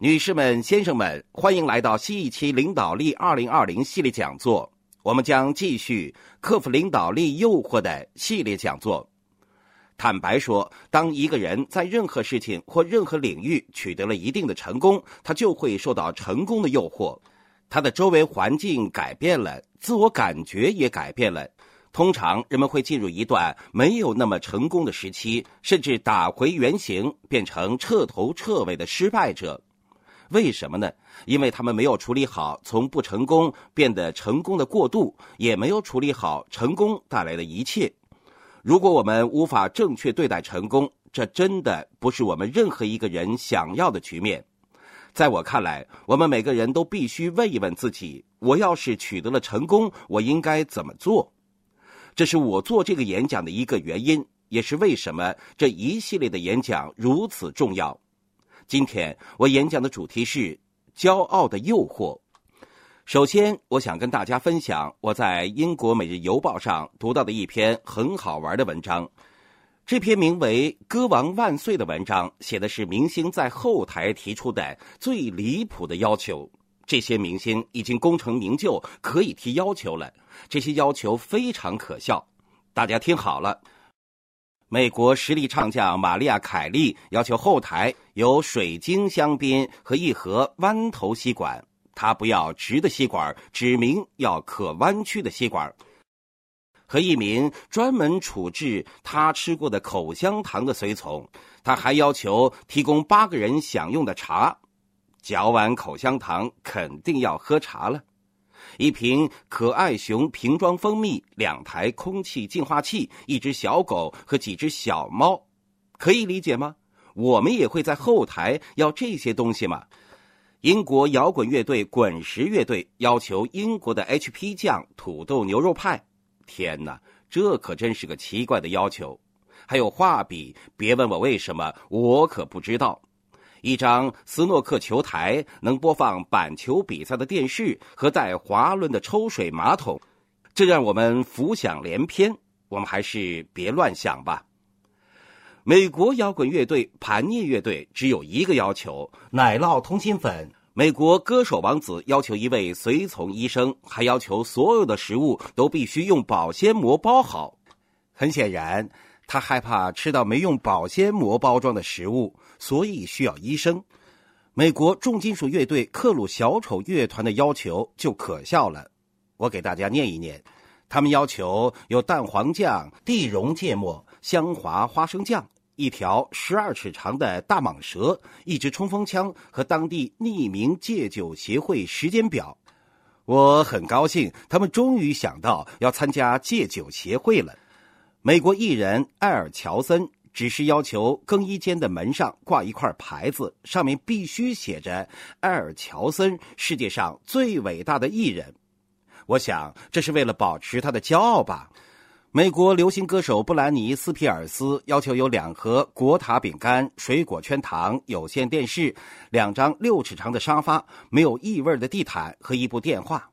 女士们、先生们，欢迎来到新一期领导力二零二零系列讲座。我们将继续克服领导力诱惑的系列讲座。坦白说，当一个人在任何事情或任何领域取得了一定的成功，他就会受到成功的诱惑。他的周围环境改变了，自我感觉也改变了。通常人们会进入一段没有那么成功的时期，甚至打回原形，变成彻头彻尾的失败者。为什么呢？因为他们没有处理好从不成功变得成功的过渡，也没有处理好成功带来的一切。如果我们无法正确对待成功，这真的不是我们任何一个人想要的局面。在我看来，我们每个人都必须问一问自己：我要是取得了成功，我应该怎么做？这是我做这个演讲的一个原因，也是为什么这一系列的演讲如此重要。今天我演讲的主题是“骄傲的诱惑”。首先，我想跟大家分享我在英国《每日邮报》上读到的一篇很好玩的文章。这篇名为《歌王万岁》的文章，写的是明星在后台提出的最离谱的要求。这些明星已经功成名就，可以提要求了。这些要求非常可笑。大家听好了。美国实力唱将玛丽亚·凯莉要求后台有水晶香槟和一盒弯头吸管，她不要直的吸管，指明要可弯曲的吸管。和一名专门处置他吃过的口香糖的随从，他还要求提供八个人享用的茶。嚼完口香糖，肯定要喝茶了。一瓶可爱熊瓶装蜂蜜，两台空气净化器，一只小狗和几只小猫，可以理解吗？我们也会在后台要这些东西吗？英国摇滚乐队滚石乐队要求英国的 HP 酱土豆牛肉派，天哪，这可真是个奇怪的要求。还有画笔，别问我为什么，我可不知道。一张斯诺克球台，能播放板球比赛的电视和带滑轮的抽水马桶，这让我们浮想联翩。我们还是别乱想吧。美国摇滚乐队盘尼乐队只有一个要求：奶酪通心粉。美国歌手王子要求一位随从医生，还要求所有的食物都必须用保鲜膜包好。很显然。他害怕吃到没用保鲜膜包装的食物，所以需要医生。美国重金属乐队克鲁小丑乐团的要求就可笑了，我给大家念一念：他们要求有蛋黄酱、地溶芥末、香滑花生酱、一条十二尺长的大蟒蛇、一支冲锋枪和当地匿名戒酒协会时间表。我很高兴，他们终于想到要参加戒酒协会了。美国艺人艾尔乔森只是要求更衣间的门上挂一块牌子，上面必须写着“艾尔乔森，世界上最伟大的艺人”。我想这是为了保持他的骄傲吧。美国流行歌手布兰妮·斯皮尔斯要求有两盒果塔饼干、水果圈糖、有线电视、两张六尺长的沙发、没有异味的地毯和一部电话。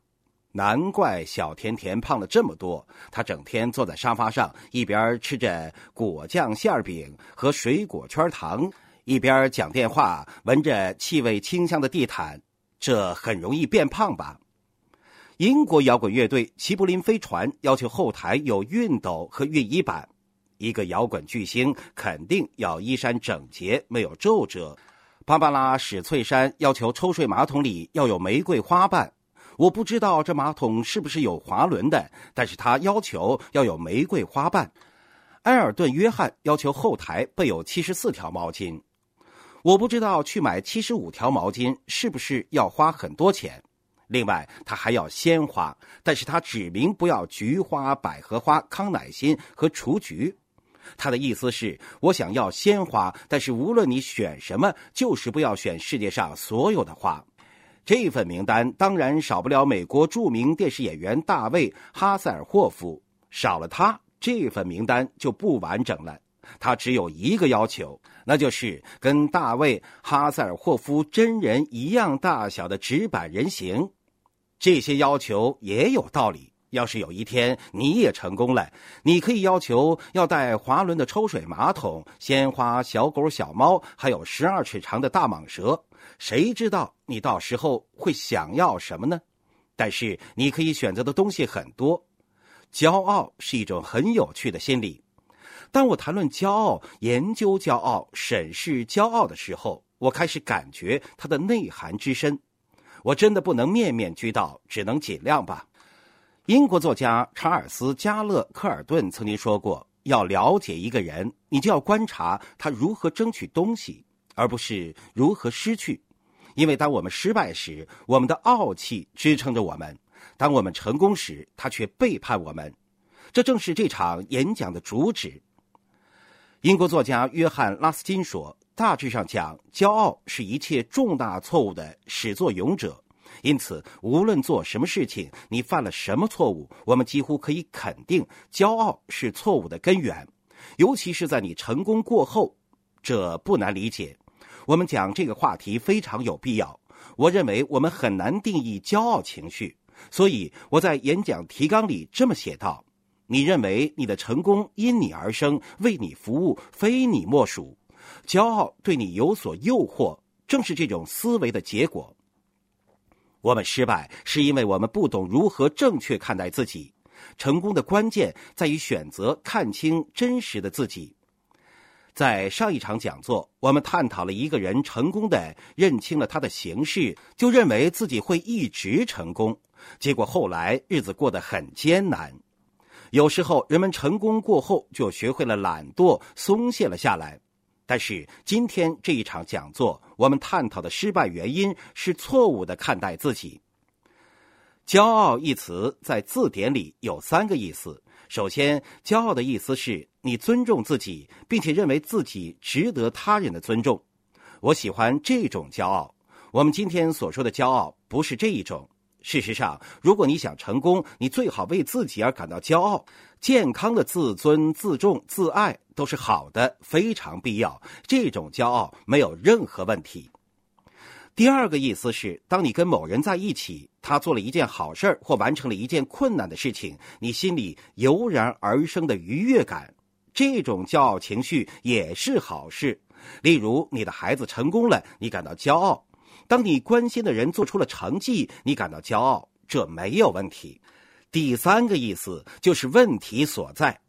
难怪小甜甜胖了这么多。她整天坐在沙发上，一边吃着果酱馅饼和水果圈糖，一边讲电话，闻着气味清香的地毯，这很容易变胖吧？英国摇滚乐队齐柏林飞船要求后台有熨斗和熨衣板。一个摇滚巨星肯定要衣衫整洁，没有皱褶。芭芭拉史翠珊要求抽水马桶里要有玫瑰花瓣。我不知道这马桶是不是有滑轮的，但是他要求要有玫瑰花瓣。埃尔顿·约翰要求后台备有七十四条毛巾。我不知道去买七十五条毛巾是不是要花很多钱。另外，他还要鲜花，但是他指明不要菊花、百合花、康乃馨和雏菊。他的意思是，我想要鲜花，但是无论你选什么，就是不要选世界上所有的花。这份名单当然少不了美国著名电视演员大卫·哈塞尔霍夫，少了他，这份名单就不完整了。他只有一个要求，那就是跟大卫·哈塞尔霍夫真人一样大小的纸板人形。这些要求也有道理，要是有一天你也成功了，你可以要求要带滑轮的抽水马桶、鲜花、小狗、小猫，还有十二尺长的大蟒蛇。谁知道你到时候会想要什么呢？但是你可以选择的东西很多。骄傲是一种很有趣的心理。当我谈论骄傲、研究骄傲、审视骄傲的时候，我开始感觉它的内涵之深。我真的不能面面俱到，只能尽量吧。英国作家查尔斯·加勒·科尔顿曾经说过：“要了解一个人，你就要观察他如何争取东西，而不是如何失去。因为当我们失败时，我们的傲气支撑着我们；当我们成功时，他却背叛我们。这正是这场演讲的主旨。”英国作家约翰·拉斯金说：“大致上讲，骄傲是一切重大错误的始作俑者。”因此，无论做什么事情，你犯了什么错误，我们几乎可以肯定，骄傲是错误的根源。尤其是在你成功过后，这不难理解。我们讲这个话题非常有必要。我认为我们很难定义骄傲情绪，所以我在演讲提纲里这么写道：“你认为你的成功因你而生，为你服务，非你莫属。骄傲对你有所诱惑，正是这种思维的结果。”我们失败是因为我们不懂如何正确看待自己。成功的关键在于选择看清真实的自己。在上一场讲座，我们探讨了一个人成功的认清了他的形式，就认为自己会一直成功，结果后来日子过得很艰难。有时候人们成功过后就学会了懒惰，松懈了下来。但是今天这一场讲座，我们探讨的失败原因是错误的看待自己。骄傲一词在字典里有三个意思。首先，骄傲的意思是你尊重自己，并且认为自己值得他人的尊重。我喜欢这种骄傲。我们今天所说的骄傲不是这一种。事实上，如果你想成功，你最好为自己而感到骄傲。健康的自尊、自重、自爱都是好的，非常必要。这种骄傲没有任何问题。第二个意思是，当你跟某人在一起，他做了一件好事或完成了一件困难的事情，你心里油然而生的愉悦感，这种骄傲情绪也是好事。例如，你的孩子成功了，你感到骄傲。当你关心的人做出了成绩，你感到骄傲，这没有问题。第三个意思就是问题所在，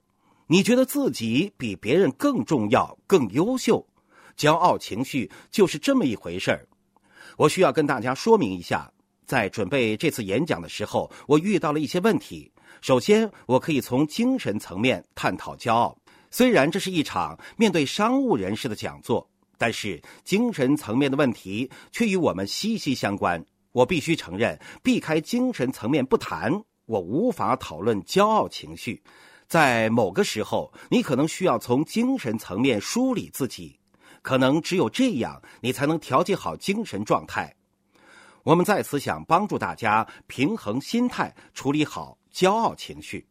你觉得自己比别人更重要、更优秀，骄傲情绪就是这么一回事儿。我需要跟大家说明一下，在准备这次演讲的时候，我遇到了一些问题。首先，我可以从精神层面探讨骄傲，虽然这是一场面对商务人士的讲座。但是精神层面的问题却与我们息息相关。我必须承认，避开精神层面不谈，我无法讨论骄傲情绪。在某个时候，你可能需要从精神层面梳理自己，可能只有这样，你才能调节好精神状态。我们在此想帮助大家平衡心态，处理好骄傲情绪。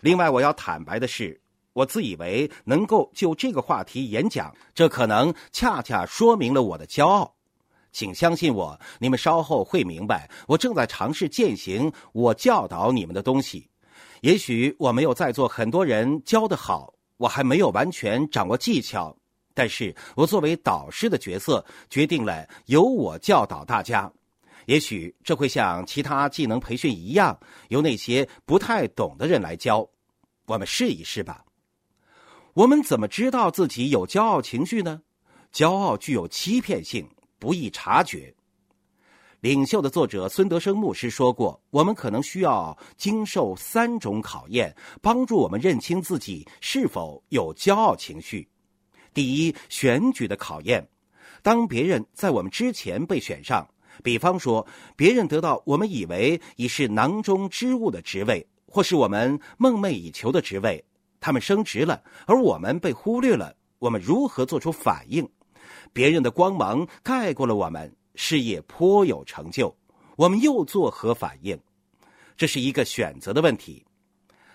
另外，我要坦白的是。我自以为能够就这个话题演讲，这可能恰恰说明了我的骄傲。请相信我，你们稍后会明白，我正在尝试践行我教导你们的东西。也许我没有在座很多人教得好，我还没有完全掌握技巧，但是我作为导师的角色，决定了由我教导大家。也许这会像其他技能培训一样，由那些不太懂的人来教。我们试一试吧。我们怎么知道自己有骄傲情绪呢？骄傲具有欺骗性，不易察觉。领袖的作者孙德生牧师说过：“我们可能需要经受三种考验，帮助我们认清自己是否有骄傲情绪。第一，选举的考验。当别人在我们之前被选上，比方说别人得到我们以为已是囊中之物的职位，或是我们梦寐以求的职位。”他们升职了，而我们被忽略了。我们如何做出反应？别人的光芒盖过了我们，事业颇有成就，我们又作何反应？这是一个选择的问题。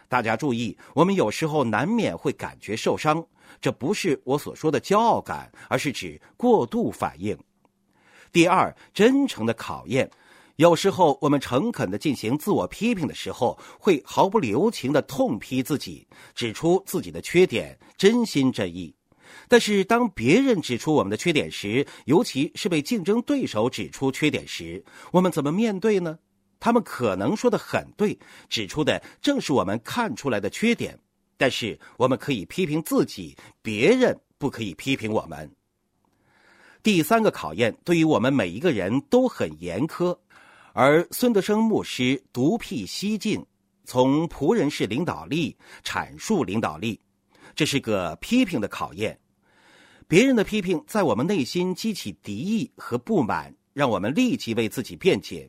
大家注意，我们有时候难免会感觉受伤，这不是我所说的骄傲感，而是指过度反应。第二，真诚的考验。有时候，我们诚恳的进行自我批评的时候，会毫不留情的痛批自己，指出自己的缺点，真心真意。但是，当别人指出我们的缺点时，尤其是被竞争对手指出缺点时，我们怎么面对呢？他们可能说的很对，指出的正是我们看出来的缺点。但是，我们可以批评自己，别人不可以批评我们。第三个考验对于我们每一个人都很严苛。而孙德生牧师独辟蹊径，从仆人式领导力阐述领导力，这是个批评的考验。别人的批评在我们内心激起敌意和不满，让我们立即为自己辩解。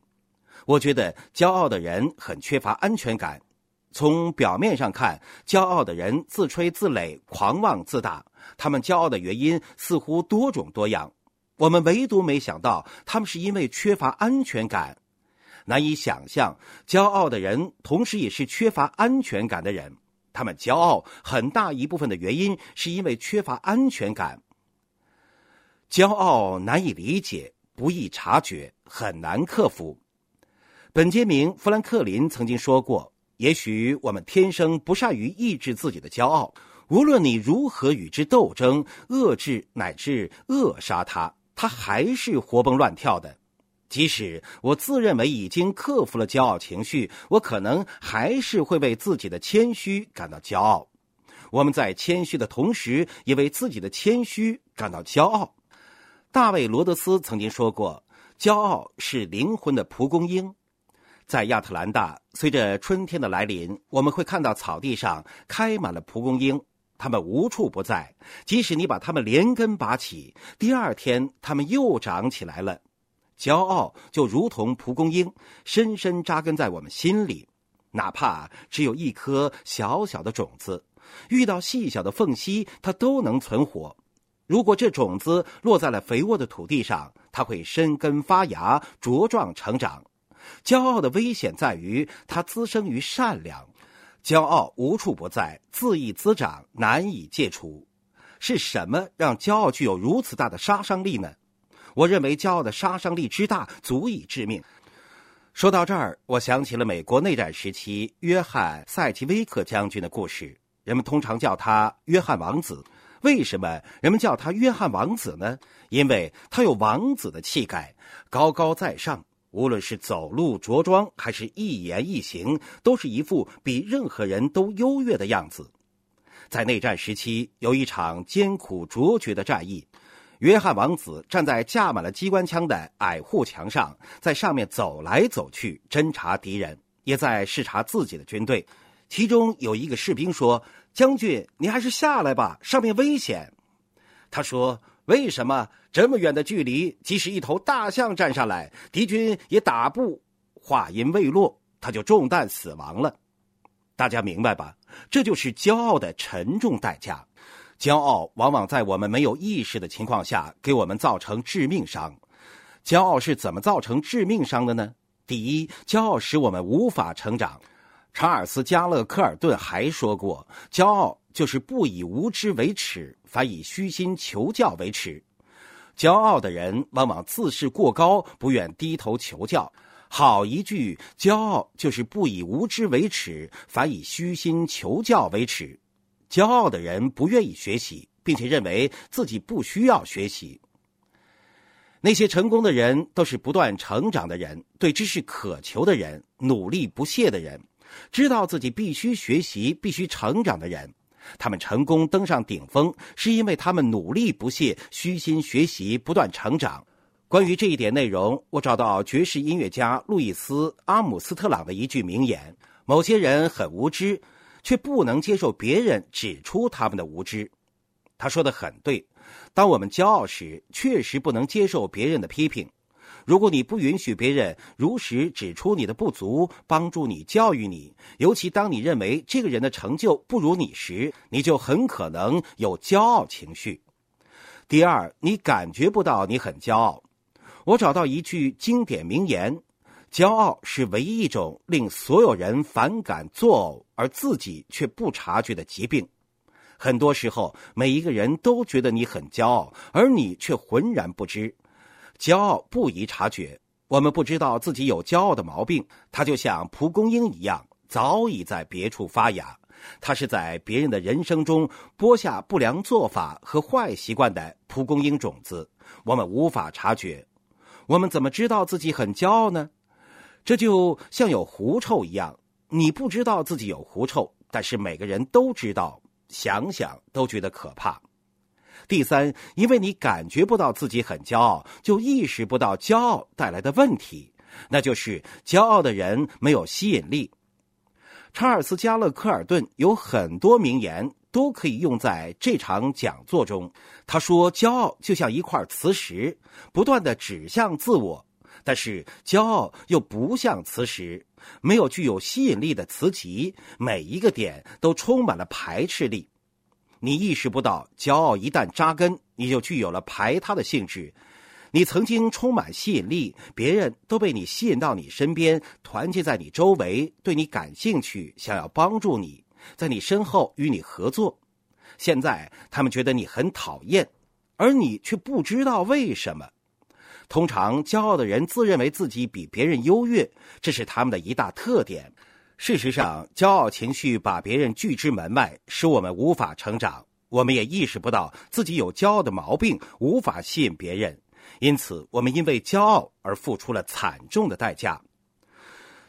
我觉得骄傲的人很缺乏安全感。从表面上看，骄傲的人自吹自擂、狂妄自大，他们骄傲的原因似乎多种多样。我们唯独没想到，他们是因为缺乏安全感。难以想象，骄傲的人同时也是缺乏安全感的人。他们骄傲很大一部分的原因是因为缺乏安全感。骄傲难以理解，不易察觉，很难克服。本杰明·富兰克林曾经说过：“也许我们天生不善于抑制自己的骄傲，无论你如何与之斗争、遏制乃至扼杀它，它还是活蹦乱跳的。”即使我自认为已经克服了骄傲情绪，我可能还是会为自己的谦虚感到骄傲。我们在谦虚的同时，也为自己的谦虚感到骄傲。大卫·罗德斯曾经说过：“骄傲是灵魂的蒲公英。”在亚特兰大，随着春天的来临，我们会看到草地上开满了蒲公英，它们无处不在。即使你把它们连根拔起，第二天它们又长起来了。骄傲就如同蒲公英，深深扎根在我们心里，哪怕只有一颗小小的种子，遇到细小的缝隙，它都能存活。如果这种子落在了肥沃的土地上，它会生根发芽，茁壮成长。骄傲的危险在于它滋生于善良，骄傲无处不在，恣意滋长，难以戒除。是什么让骄傲具有如此大的杀伤力呢？我认为骄傲的杀伤力之大，足以致命。说到这儿，我想起了美国内战时期约翰·塞奇威克将军的故事。人们通常叫他约翰王子。为什么人们叫他约翰王子呢？因为他有王子的气概，高高在上。无论是走路着装，还是一言一行，都是一副比任何人都优越的样子。在内战时期，有一场艰苦卓绝的战役。约翰王子站在架满了机关枪的矮护墙上，在上面走来走去，侦察敌人，也在视察自己的军队。其中有一个士兵说：“将军，你还是下来吧，上面危险。”他说：“为什么这么远的距离，即使一头大象站上来，敌军也打不？”话音未落，他就中弹死亡了。大家明白吧？这就是骄傲的沉重代价。骄傲往往在我们没有意识的情况下给我们造成致命伤。骄傲是怎么造成致命伤的呢？第一，骄傲使我们无法成长。查尔斯·加勒科尔顿还说过：“骄傲就是不以无知为耻，反以虚心求教为耻。”骄傲的人往往自视过高，不愿低头求教。好一句：“骄傲就是不以无知为耻，反以虚心求教为耻。”骄傲的人不愿意学习，并且认为自己不需要学习。那些成功的人都是不断成长的人，对知识渴求的人，努力不懈的人，知道自己必须学习、必须成长的人。他们成功登上顶峰，是因为他们努力不懈、虚心学习、不断成长。关于这一点内容，我找到爵士音乐家路易斯·阿姆斯特朗的一句名言：“某些人很无知。”却不能接受别人指出他们的无知，他说的很对。当我们骄傲时，确实不能接受别人的批评。如果你不允许别人如实指出你的不足，帮助你、教育你，尤其当你认为这个人的成就不如你时，你就很可能有骄傲情绪。第二，你感觉不到你很骄傲。我找到一句经典名言。骄傲是唯一一种令所有人反感作呕，而自己却不察觉的疾病。很多时候，每一个人都觉得你很骄傲，而你却浑然不知。骄傲不宜察觉，我们不知道自己有骄傲的毛病，它就像蒲公英一样，早已在别处发芽。它是在别人的人生中播下不良做法和坏习惯的蒲公英种子，我们无法察觉。我们怎么知道自己很骄傲呢？这就像有狐臭一样，你不知道自己有狐臭，但是每个人都知道，想想都觉得可怕。第三，因为你感觉不到自己很骄傲，就意识不到骄傲带来的问题，那就是骄傲的人没有吸引力。查尔斯·加勒科尔顿有很多名言都可以用在这场讲座中。他说：“骄傲就像一块磁石，不断的指向自我；但是骄傲又不像磁石，没有具有吸引力的磁极，每一个点都充满了排斥力。”你意识不到，骄傲一旦扎根，你就具有了排他的性质。你曾经充满吸引力，别人都被你吸引到你身边，团结在你周围，对你感兴趣，想要帮助你，在你身后与你合作。现在他们觉得你很讨厌，而你却不知道为什么。通常，骄傲的人自认为自己比别人优越，这是他们的一大特点。事实上，骄傲情绪把别人拒之门外，使我们无法成长。我们也意识不到自己有骄傲的毛病，无法吸引别人。因此，我们因为骄傲而付出了惨重的代价。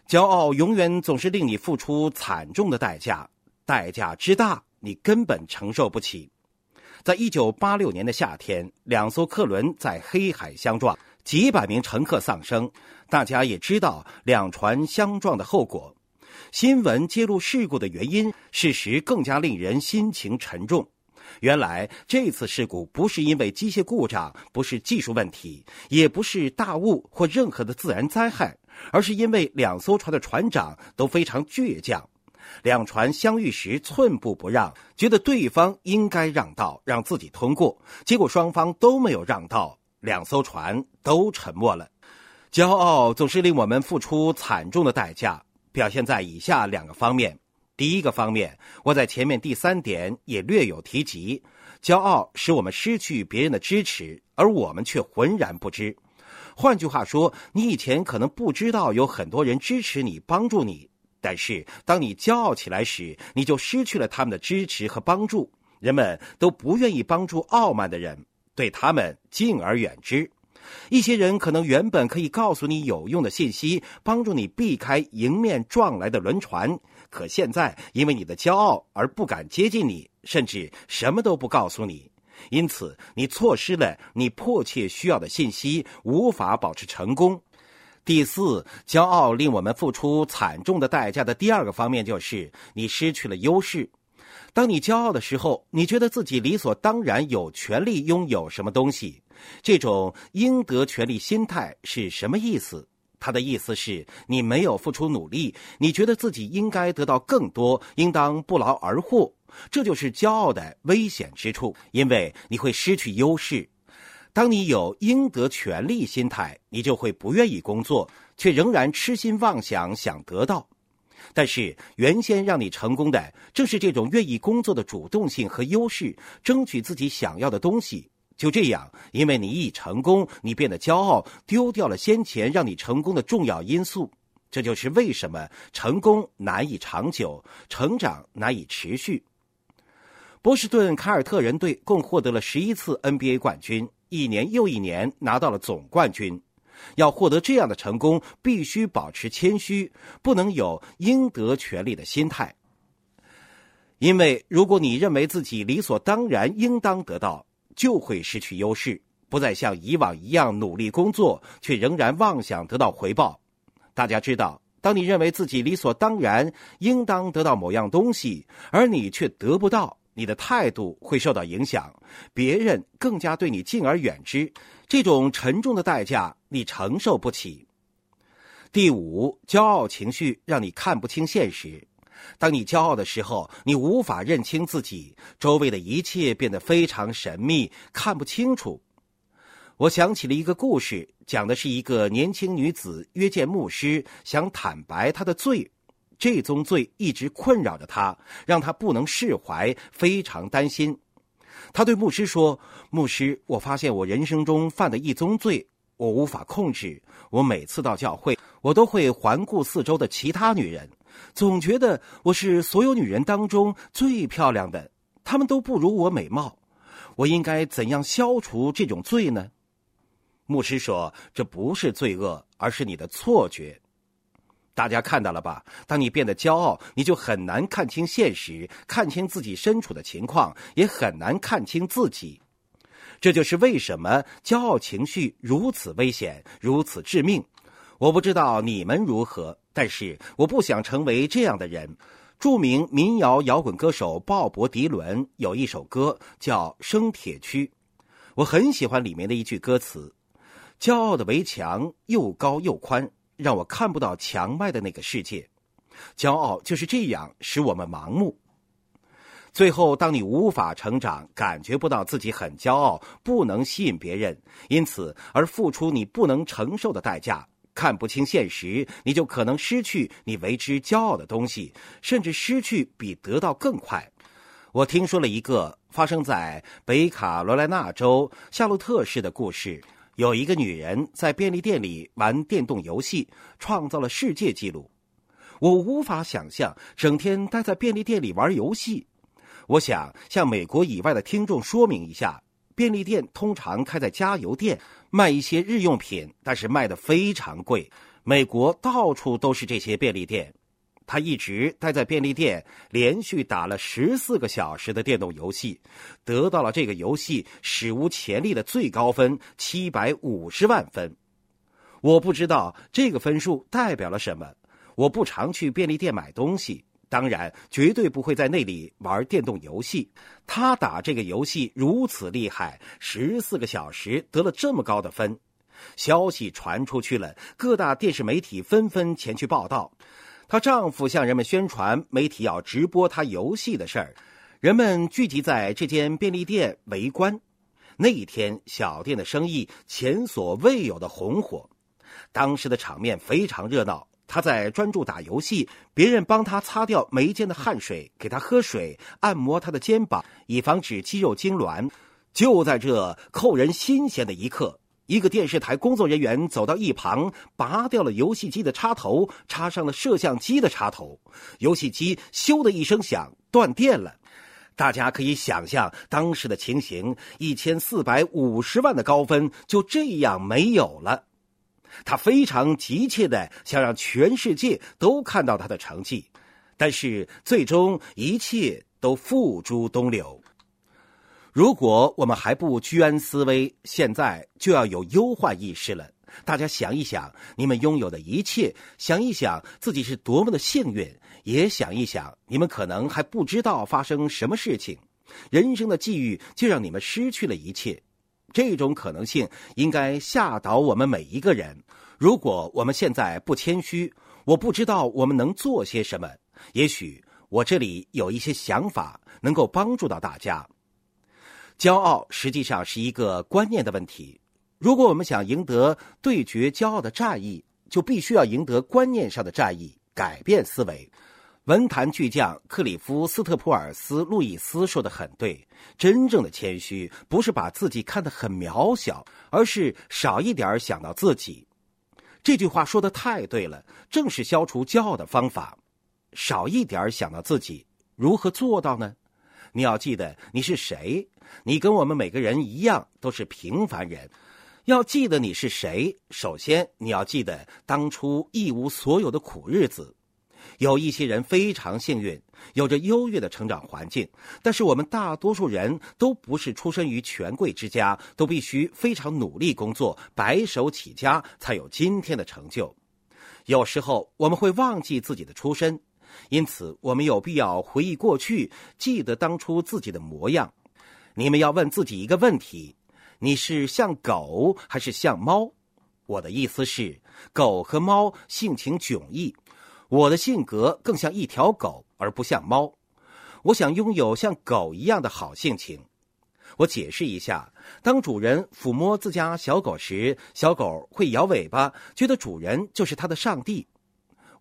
骄傲永远总是令你付出惨重的代价，代价之大，你根本承受不起。在一九八六年的夏天，两艘客轮在黑海相撞，几百名乘客丧生。大家也知道两船相撞的后果。新闻揭露事故的原因，事实更加令人心情沉重。原来这次事故不是因为机械故障，不是技术问题，也不是大雾或任何的自然灾害，而是因为两艘船的船长都非常倔强。两船相遇时寸步不让，觉得对方应该让道，让自己通过。结果双方都没有让道，两艘船都沉没了。骄傲总是令我们付出惨重的代价。表现在以下两个方面。第一个方面，我在前面第三点也略有提及：骄傲使我们失去别人的支持，而我们却浑然不知。换句话说，你以前可能不知道有很多人支持你、帮助你，但是当你骄傲起来时，你就失去了他们的支持和帮助。人们都不愿意帮助傲慢的人，对他们敬而远之。一些人可能原本可以告诉你有用的信息，帮助你避开迎面撞来的轮船，可现在因为你的骄傲而不敢接近你，甚至什么都不告诉你，因此你错失了你迫切需要的信息，无法保持成功。第四，骄傲令我们付出惨重的代价的第二个方面就是你失去了优势。当你骄傲的时候，你觉得自己理所当然有权利拥有什么东西。这种应得权利心态是什么意思？他的意思是你没有付出努力，你觉得自己应该得到更多，应当不劳而获。这就是骄傲的危险之处，因为你会失去优势。当你有应得权利心态，你就会不愿意工作，却仍然痴心妄想想得到。但是原先让你成功的，正是这种愿意工作的主动性和优势，争取自己想要的东西。就这样，因为你一成功，你变得骄傲，丢掉了先前让你成功的重要因素。这就是为什么成功难以长久，成长难以持续。波士顿凯尔特人队共获得了十一次 NBA 冠军，一年又一年拿到了总冠军。要获得这样的成功，必须保持谦虚，不能有应得权利的心态。因为如果你认为自己理所当然应当得到，就会失去优势，不再像以往一样努力工作，却仍然妄想得到回报。大家知道，当你认为自己理所当然应当得到某样东西，而你却得不到，你的态度会受到影响，别人更加对你敬而远之。这种沉重的代价，你承受不起。第五，骄傲情绪让你看不清现实。当你骄傲的时候，你无法认清自己，周围的一切变得非常神秘，看不清楚。我想起了一个故事，讲的是一个年轻女子约见牧师，想坦白她的罪，这宗罪一直困扰着他，让他不能释怀，非常担心。他对牧师说：“牧师，我发现我人生中犯的一宗罪，我无法控制。我每次到教会，我都会环顾四周的其他女人，总觉得我是所有女人当中最漂亮的，她们都不如我美貌。我应该怎样消除这种罪呢？牧师说：“这不是罪恶，而是你的错觉。”大家看到了吧？当你变得骄傲，你就很难看清现实，看清自己身处的情况，也很难看清自己。这就是为什么骄傲情绪如此危险，如此致命。我不知道你们如何，但是我不想成为这样的人。著名民谣摇滚歌手鲍勃·迪伦有一首歌叫《生铁区》，我很喜欢里面的一句歌词：“骄傲的围墙又高又宽。”让我看不到墙外的那个世界，骄傲就是这样使我们盲目。最后，当你无法成长，感觉不到自己很骄傲，不能吸引别人，因此而付出你不能承受的代价，看不清现实，你就可能失去你为之骄傲的东西，甚至失去比得到更快。我听说了一个发生在北卡罗来纳州夏洛特市的故事。有一个女人在便利店里玩电动游戏，创造了世界纪录。我无法想象整天待在便利店里玩游戏。我想向美国以外的听众说明一下：便利店通常开在加油店，卖一些日用品，但是卖的非常贵。美国到处都是这些便利店。他一直待在便利店，连续打了十四个小时的电动游戏，得到了这个游戏史无前例的最高分七百五十万分。我不知道这个分数代表了什么。我不常去便利店买东西，当然绝对不会在那里玩电动游戏。他打这个游戏如此厉害，十四个小时得了这么高的分，消息传出去了，各大电视媒体纷纷前去报道。她丈夫向人们宣传媒体要直播她游戏的事儿，人们聚集在这间便利店围观。那一天，小店的生意前所未有的红火，当时的场面非常热闹。她在专注打游戏，别人帮她擦掉眉间的汗水，给她喝水，按摩她的肩膀，以防止肌肉痉挛。就在这扣人心弦的一刻。一个电视台工作人员走到一旁，拔掉了游戏机的插头，插上了摄像机的插头。游戏机“咻”的一声响，断电了。大家可以想象当时的情形：一千四百五十万的高分就这样没有了。他非常急切的想让全世界都看到他的成绩，但是最终一切都付诸东流。如果我们还不居安思危，现在就要有忧患意识了。大家想一想，你们拥有的一切，想一想自己是多么的幸运，也想一想你们可能还不知道发生什么事情，人生的际遇就让你们失去了一切。这种可能性应该吓倒我们每一个人。如果我们现在不谦虚，我不知道我们能做些什么。也许我这里有一些想法能够帮助到大家。骄傲实际上是一个观念的问题。如果我们想赢得对决骄傲的战役，就必须要赢得观念上的战役，改变思维。文坛巨匠克里夫·斯特普尔斯·路易斯说的很对：真正的谦虚不是把自己看得很渺小，而是少一点想到自己。这句话说的太对了，正是消除骄傲的方法。少一点想到自己，如何做到呢？你要记得你是谁，你跟我们每个人一样都是平凡人。要记得你是谁，首先你要记得当初一无所有的苦日子。有一些人非常幸运，有着优越的成长环境，但是我们大多数人都不是出身于权贵之家，都必须非常努力工作，白手起家才有今天的成就。有时候我们会忘记自己的出身。因此，我们有必要回忆过去，记得当初自己的模样。你们要问自己一个问题：你是像狗还是像猫？我的意思是，狗和猫性情迥异，我的性格更像一条狗，而不像猫。我想拥有像狗一样的好性情。我解释一下：当主人抚摸自家小狗时，小狗会摇尾巴，觉得主人就是它的上帝。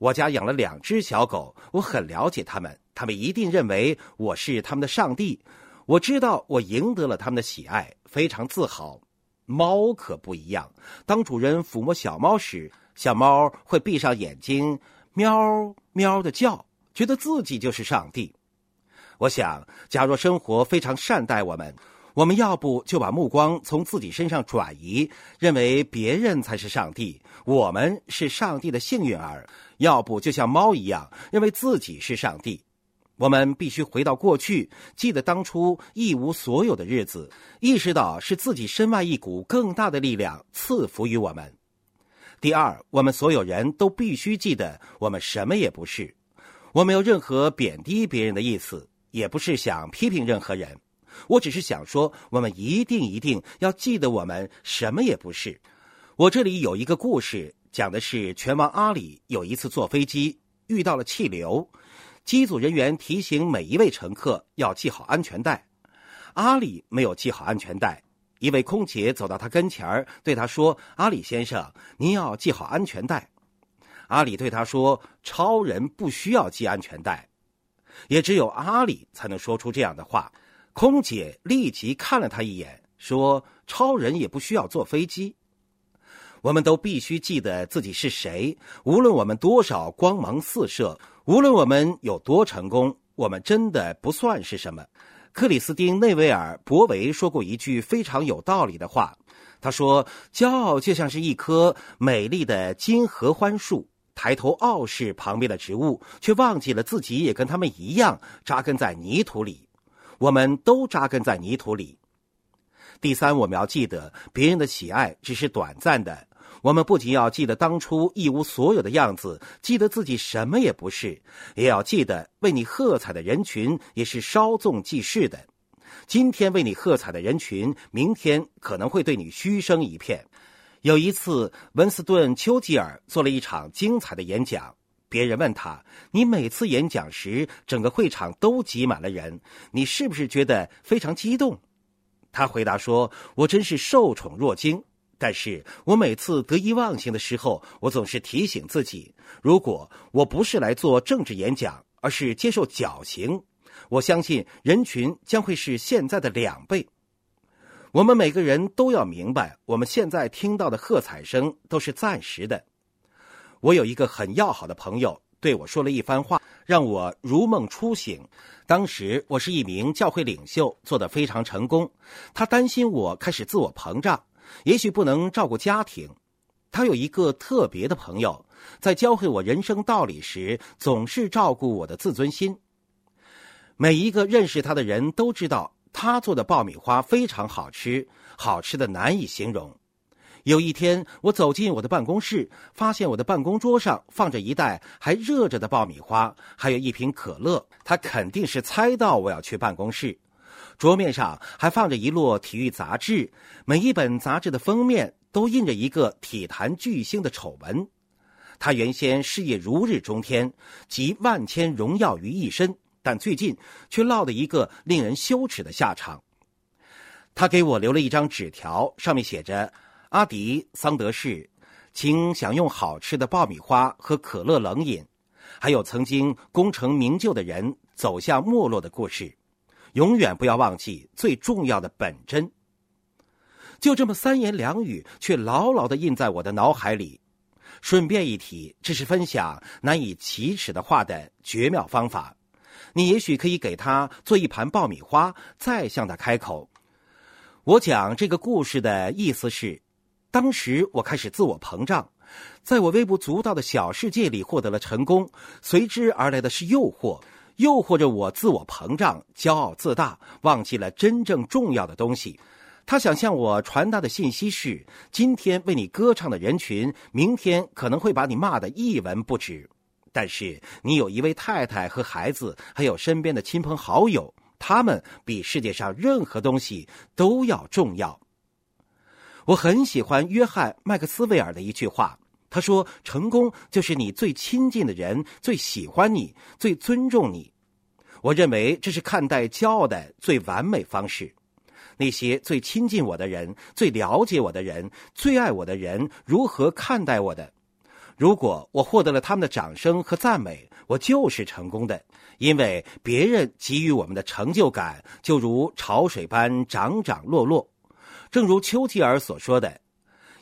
我家养了两只小狗，我很了解它们，它们一定认为我是它们的上帝。我知道我赢得了他们的喜爱，非常自豪。猫可不一样。当主人抚摸小猫时，小猫会闭上眼睛，喵喵的叫，觉得自己就是上帝。我想，假若生活非常善待我们，我们要不就把目光从自己身上转移，认为别人才是上帝，我们是上帝的幸运儿；要不就像猫一样，认为自己是上帝。我们必须回到过去，记得当初一无所有的日子，意识到是自己身外一股更大的力量赐福于我们。第二，我们所有人都必须记得，我们什么也不是。我没有任何贬低别人的意思，也不是想批评任何人。我只是想说，我们一定一定要记得，我们什么也不是。我这里有一个故事，讲的是拳王阿里有一次坐飞机遇到了气流。机组人员提醒每一位乘客要系好安全带，阿里没有系好安全带。一位空姐走到他跟前儿，对他说：“阿里先生，您要系好安全带。”阿里对他说：“超人不需要系安全带。”也只有阿里才能说出这样的话。空姐立即看了他一眼，说：“超人也不需要坐飞机。”我们都必须记得自己是谁，无论我们多少光芒四射。无论我们有多成功，我们真的不算是什么。克里斯汀·内维尔·博维说过一句非常有道理的话，他说：“骄傲就像是一棵美丽的金合欢树，抬头傲视旁边的植物，却忘记了自己也跟他们一样扎根在泥土里。我们都扎根在泥土里。”第三，我们要记得，别人的喜爱只是短暂的。我们不仅要记得当初一无所有的样子，记得自己什么也不是，也要记得为你喝彩的人群也是稍纵即逝的。今天为你喝彩的人群，明天可能会对你嘘声一片。有一次，文斯顿·丘吉尔做了一场精彩的演讲，别人问他：“你每次演讲时，整个会场都挤满了人，你是不是觉得非常激动？”他回答说：“我真是受宠若惊。”但是我每次得意忘形的时候，我总是提醒自己：如果我不是来做政治演讲，而是接受绞刑，我相信人群将会是现在的两倍。我们每个人都要明白，我们现在听到的喝彩声都是暂时的。我有一个很要好的朋友对我说了一番话，让我如梦初醒。当时我是一名教会领袖，做得非常成功。他担心我开始自我膨胀。也许不能照顾家庭，他有一个特别的朋友，在教会我人生道理时，总是照顾我的自尊心。每一个认识他的人都知道，他做的爆米花非常好吃，好吃的难以形容。有一天，我走进我的办公室，发现我的办公桌上放着一袋还热着的爆米花，还有一瓶可乐。他肯定是猜到我要去办公室。桌面上还放着一摞体育杂志，每一本杂志的封面都印着一个体坛巨星的丑闻。他原先事业如日中天，集万千荣耀于一身，但最近却落得一个令人羞耻的下场。他给我留了一张纸条，上面写着：“阿迪·桑德士，请享用好吃的爆米花和可乐冷饮，还有曾经功成名就的人走向没落的故事。”永远不要忘记最重要的本真。就这么三言两语，却牢牢的印在我的脑海里。顺便一提，这是分享难以启齿的话的绝妙方法。你也许可以给他做一盘爆米花，再向他开口。我讲这个故事的意思是，当时我开始自我膨胀，在我微不足道的小世界里获得了成功，随之而来的是诱惑。诱惑着我自我膨胀、骄傲自大，忘记了真正重要的东西。他想向我传达的信息是：今天为你歌唱的人群，明天可能会把你骂得一文不值。但是你有一位太太和孩子，还有身边的亲朋好友，他们比世界上任何东西都要重要。我很喜欢约翰·麦克斯韦尔的一句话。他说：“成功就是你最亲近的人最喜欢你、最尊重你。”我认为这是看待骄傲的最完美方式。那些最亲近我的人、最了解我的人、最爱我的人如何看待我的？如果我获得了他们的掌声和赞美，我就是成功的。因为别人给予我们的成就感，就如潮水般涨涨落落。正如丘吉尔所说的，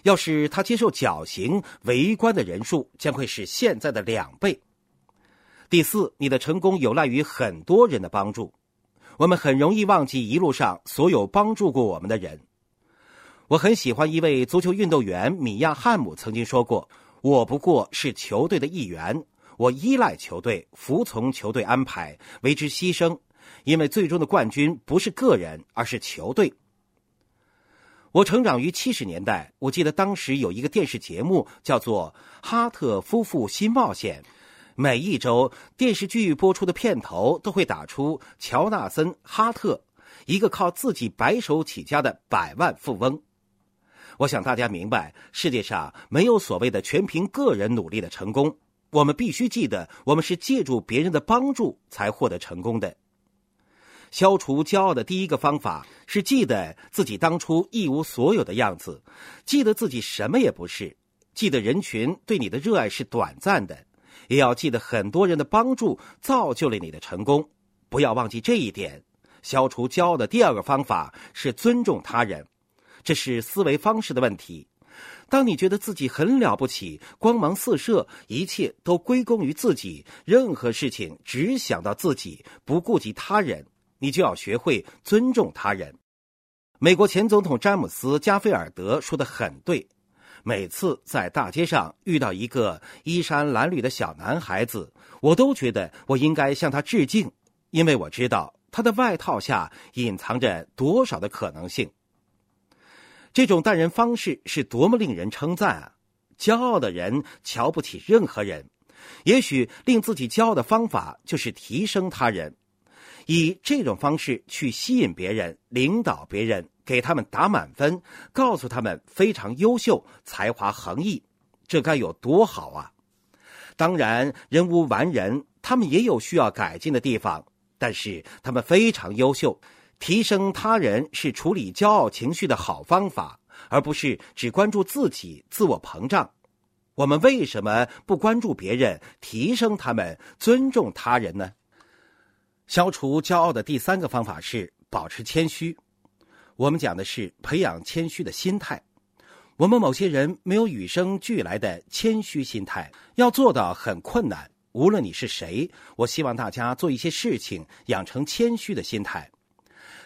要是他接受绞刑，围观的人数将会是现在的两倍。第四，你的成功有赖于很多人的帮助。我们很容易忘记一路上所有帮助过我们的人。我很喜欢一位足球运动员米亚汉姆曾经说过：“我不过是球队的一员，我依赖球队，服从球队安排，为之牺牲，因为最终的冠军不是个人，而是球队。”我成长于七十年代，我记得当时有一个电视节目叫做《哈特夫妇新冒险》，每一周电视剧播出的片头都会打出乔纳森·哈特，一个靠自己白手起家的百万富翁。我想大家明白，世界上没有所谓的全凭个人努力的成功，我们必须记得，我们是借助别人的帮助才获得成功的。消除骄傲的第一个方法是记得自己当初一无所有的样子，记得自己什么也不是，记得人群对你的热爱是短暂的，也要记得很多人的帮助造就了你的成功。不要忘记这一点。消除骄傲的第二个方法是尊重他人，这是思维方式的问题。当你觉得自己很了不起，光芒四射，一切都归功于自己，任何事情只想到自己，不顾及他人。你就要学会尊重他人。美国前总统詹姆斯·加菲尔德说的很对：每次在大街上遇到一个衣衫褴褛的小男孩子，我都觉得我应该向他致敬，因为我知道他的外套下隐藏着多少的可能性。这种待人方式是多么令人称赞啊！骄傲的人瞧不起任何人，也许令自己骄傲的方法就是提升他人。以这种方式去吸引别人、领导别人，给他们打满分，告诉他们非常优秀、才华横溢，这该有多好啊！当然，人无完人，他们也有需要改进的地方，但是他们非常优秀。提升他人是处理骄傲情绪的好方法，而不是只关注自己、自我膨胀。我们为什么不关注别人、提升他们、尊重他人呢？消除骄傲的第三个方法是保持谦虚。我们讲的是培养谦虚的心态。我们某些人没有与生俱来的谦虚心态，要做到很困难。无论你是谁，我希望大家做一些事情，养成谦虚的心态。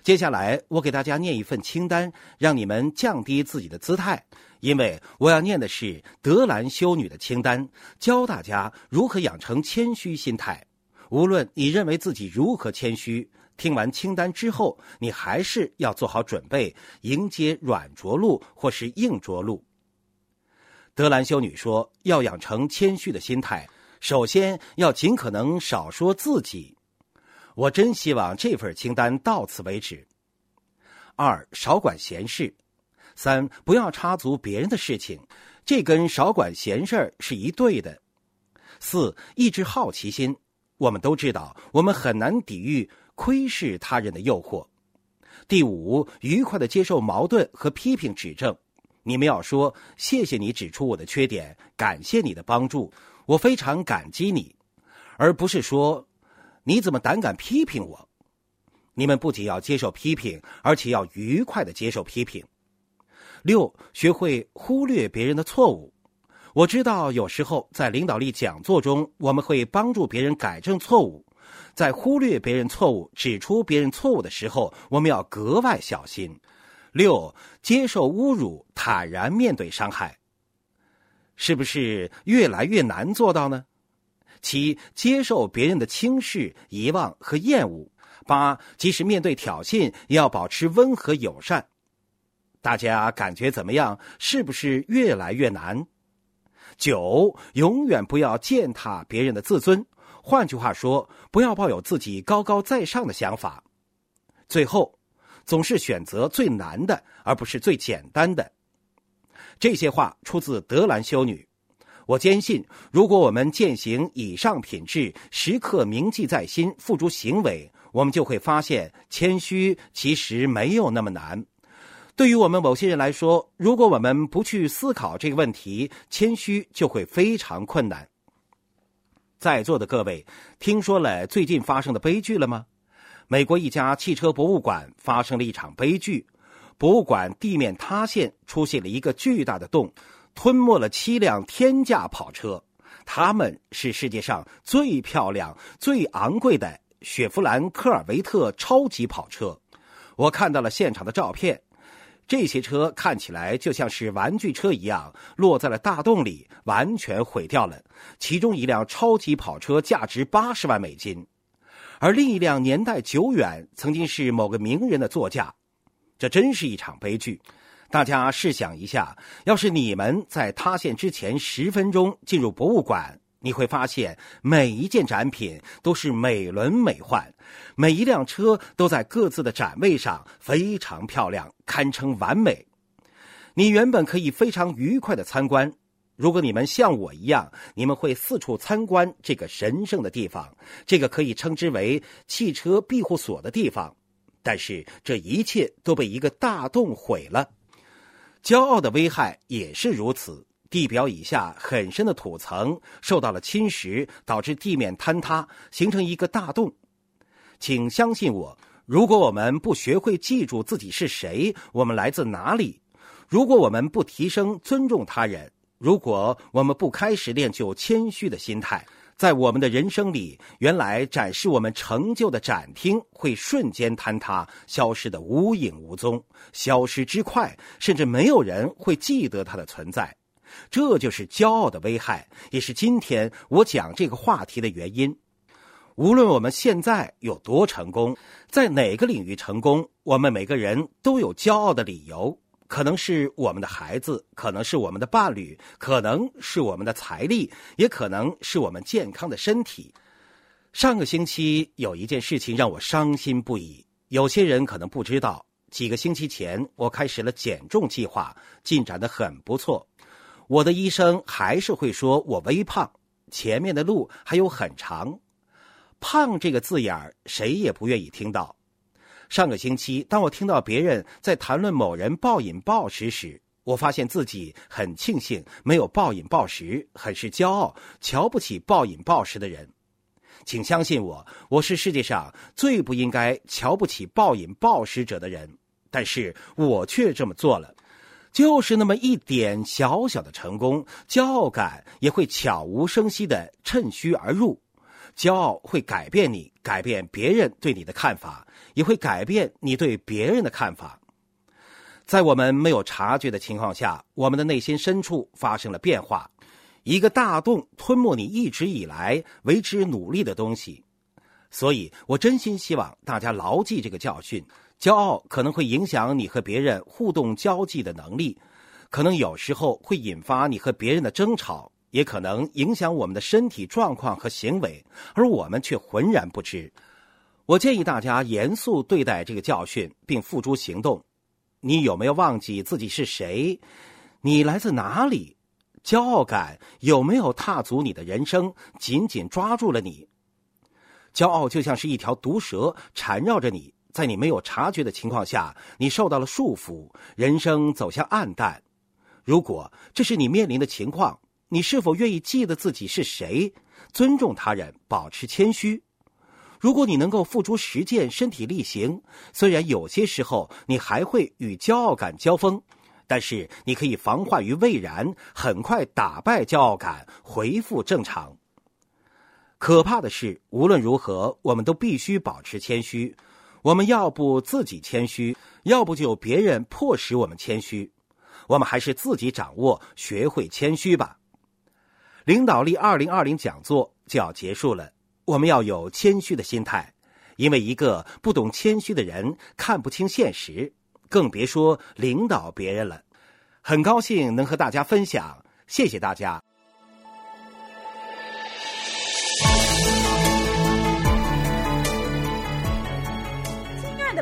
接下来，我给大家念一份清单，让你们降低自己的姿态，因为我要念的是德兰修女的清单，教大家如何养成谦虚心态。无论你认为自己如何谦虚，听完清单之后，你还是要做好准备，迎接软着陆或是硬着陆。德兰修女说：“要养成谦虚的心态，首先要尽可能少说自己。”我真希望这份清单到此为止。二，少管闲事；三，不要插足别人的事情，这跟少管闲事儿是一对的。四，抑制好奇心。我们都知道，我们很难抵御窥视他人的诱惑。第五，愉快的接受矛盾和批评指正。你们要说谢谢你指出我的缺点，感谢你的帮助，我非常感激你，而不是说你怎么胆敢批评我。你们不仅要接受批评，而且要愉快的接受批评。六，学会忽略别人的错误。我知道有时候在领导力讲座中，我们会帮助别人改正错误，在忽略别人错误、指出别人错误的时候，我们要格外小心。六，接受侮辱，坦然面对伤害，是不是越来越难做到呢？七，接受别人的轻视、遗忘和厌恶。八，即使面对挑衅，也要保持温和友善。大家感觉怎么样？是不是越来越难？九，永远不要践踏别人的自尊。换句话说，不要抱有自己高高在上的想法。最后，总是选择最难的，而不是最简单的。这些话出自德兰修女。我坚信，如果我们践行以上品质，时刻铭记在心，付诸行为，我们就会发现，谦虚其实没有那么难。对于我们某些人来说，如果我们不去思考这个问题，谦虚就会非常困难。在座的各位，听说了最近发生的悲剧了吗？美国一家汽车博物馆发生了一场悲剧，博物馆地面塌陷，出现了一个巨大的洞，吞没了七辆天价跑车。它们是世界上最漂亮、最昂贵的雪佛兰科尔维特超级跑车。我看到了现场的照片，这些车看起来就像是玩具车一样，落在了大洞里，完全毁掉了。其中一辆超级跑车价值八十万美金，而另一辆年代久远，曾经是某个名人的座驾。这真是一场悲剧。大家试想一下，要是你们在塌陷之前十分钟进入博物馆，你会发现每一件展品都是美轮美奂，每一辆车都在各自的展位上非常漂亮，堪称完美。你原本可以非常愉快的参观，如果你们像我一样，你们会四处参观这个神圣的地方，这个可以称之为汽车庇护所的地方。但是这一切都被一个大洞毁了。骄傲的危害也是如此。地表以下很深的土层受到了侵蚀，导致地面坍塌，形成一个大洞。请相信我，如果我们不学会记住自己是谁，我们来自哪里；如果我们不提升尊重他人；如果我们不开始练就谦虚的心态。在我们的人生里，原来展示我们成就的展厅会瞬间坍塌，消失的无影无踪，消失之快，甚至没有人会记得它的存在。这就是骄傲的危害，也是今天我讲这个话题的原因。无论我们现在有多成功，在哪个领域成功，我们每个人都有骄傲的理由。可能是我们的孩子，可能是我们的伴侣，可能是我们的财力，也可能是我们健康的身体。上个星期有一件事情让我伤心不已。有些人可能不知道，几个星期前我开始了减重计划，进展的很不错。我的医生还是会说我微胖，前面的路还有很长。胖这个字眼儿，谁也不愿意听到。上个星期，当我听到别人在谈论某人暴饮暴食时，我发现自己很庆幸没有暴饮暴食，很是骄傲，瞧不起暴饮暴食的人。请相信我，我是世界上最不应该瞧不起暴饮暴食者的人，但是我却这么做了。就是那么一点小小的成功，骄傲感也会悄无声息的趁虚而入。骄傲会改变你，改变别人对你的看法，也会改变你对别人的看法。在我们没有察觉的情况下，我们的内心深处发生了变化，一个大洞吞没你一直以来为之努力的东西。所以我真心希望大家牢记这个教训：骄傲可能会影响你和别人互动交际的能力，可能有时候会引发你和别人的争吵。也可能影响我们的身体状况和行为，而我们却浑然不知。我建议大家严肃对待这个教训，并付诸行动。你有没有忘记自己是谁？你来自哪里？骄傲感有没有踏足你的人生，紧紧抓住了你？骄傲就像是一条毒蛇，缠绕着你，在你没有察觉的情况下，你受到了束缚，人生走向暗淡。如果这是你面临的情况，你是否愿意记得自己是谁？尊重他人，保持谦虚。如果你能够付诸实践，身体力行，虽然有些时候你还会与骄傲感交锋，但是你可以防患于未然，很快打败骄傲感，恢复正常。可怕的是，无论如何，我们都必须保持谦虚。我们要不自己谦虚，要不就别人迫使我们谦虚。我们还是自己掌握，学会谦虚吧。领导力二零二零讲座就要结束了，我们要有谦虚的心态，因为一个不懂谦虚的人看不清现实，更别说领导别人了。很高兴能和大家分享，谢谢大家。